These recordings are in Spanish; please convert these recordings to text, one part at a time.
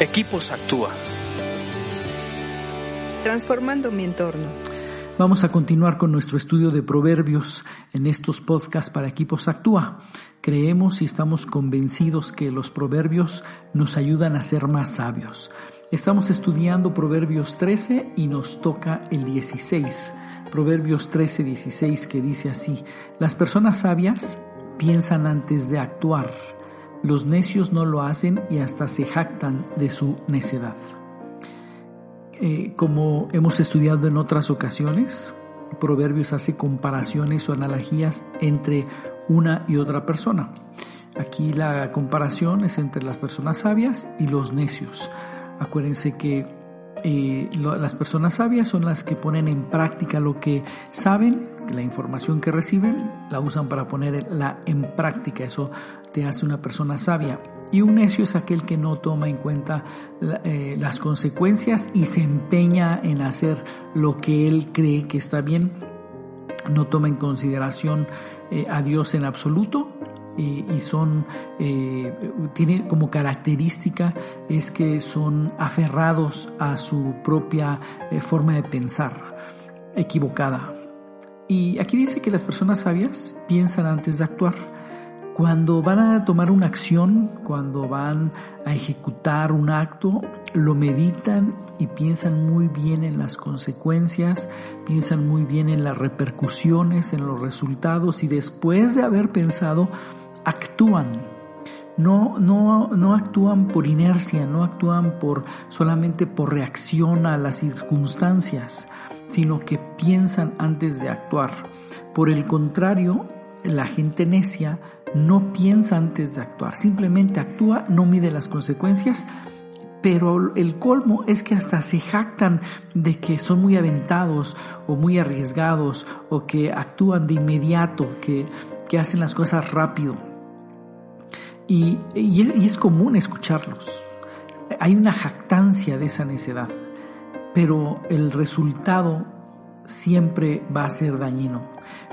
Equipos Actúa. Transformando mi entorno. Vamos a continuar con nuestro estudio de proverbios en estos podcasts para Equipos Actúa. Creemos y estamos convencidos que los proverbios nos ayudan a ser más sabios. Estamos estudiando Proverbios 13 y nos toca el 16. Proverbios 13, 16 que dice así, las personas sabias piensan antes de actuar los necios no lo hacen y hasta se jactan de su necedad. Eh, como hemos estudiado en otras ocasiones, Proverbios hace comparaciones o analogías entre una y otra persona. Aquí la comparación es entre las personas sabias y los necios. Acuérdense que eh, las personas sabias son las que ponen en práctica lo que saben, la información que reciben, la usan para ponerla en práctica. Eso te hace una persona sabia. Y un necio es aquel que no toma en cuenta eh, las consecuencias y se empeña en hacer lo que él cree que está bien. No toma en consideración eh, a Dios en absoluto y, son, eh, tiene como característica es que son aferrados a su propia eh, forma de pensar equivocada. Y aquí dice que las personas sabias piensan antes de actuar. Cuando van a tomar una acción, cuando van a ejecutar un acto, lo meditan y piensan muy bien en las consecuencias, piensan muy bien en las repercusiones, en los resultados y después de haber pensado, actúan. No, no, no actúan por inercia, no actúan por solamente por reacción a las circunstancias, sino que piensan antes de actuar. Por el contrario, la gente necia no piensa antes de actuar, simplemente actúa, no mide las consecuencias, pero el colmo es que hasta se jactan de que son muy aventados o muy arriesgados o que actúan de inmediato, que, que hacen las cosas rápido. Y, es común escucharlos. Hay una jactancia de esa necedad, pero el resultado siempre va a ser dañino.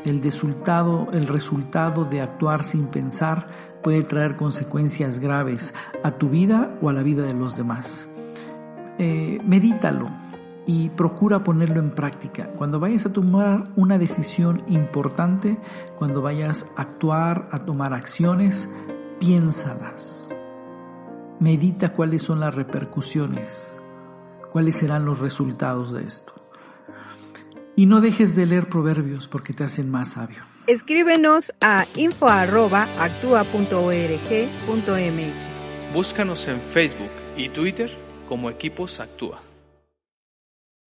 El resultado, el resultado de actuar sin pensar puede traer consecuencias graves a tu vida o a la vida de los demás. Eh, medítalo y procura ponerlo en práctica. Cuando vayas a tomar una decisión importante, cuando vayas a actuar, a tomar acciones, piénsalas. Medita cuáles son las repercusiones, cuáles serán los resultados de esto. Y no dejes de leer proverbios porque te hacen más sabio. Escríbenos a info.actua.org.mx. Búscanos en Facebook y Twitter como Equipos Actúa.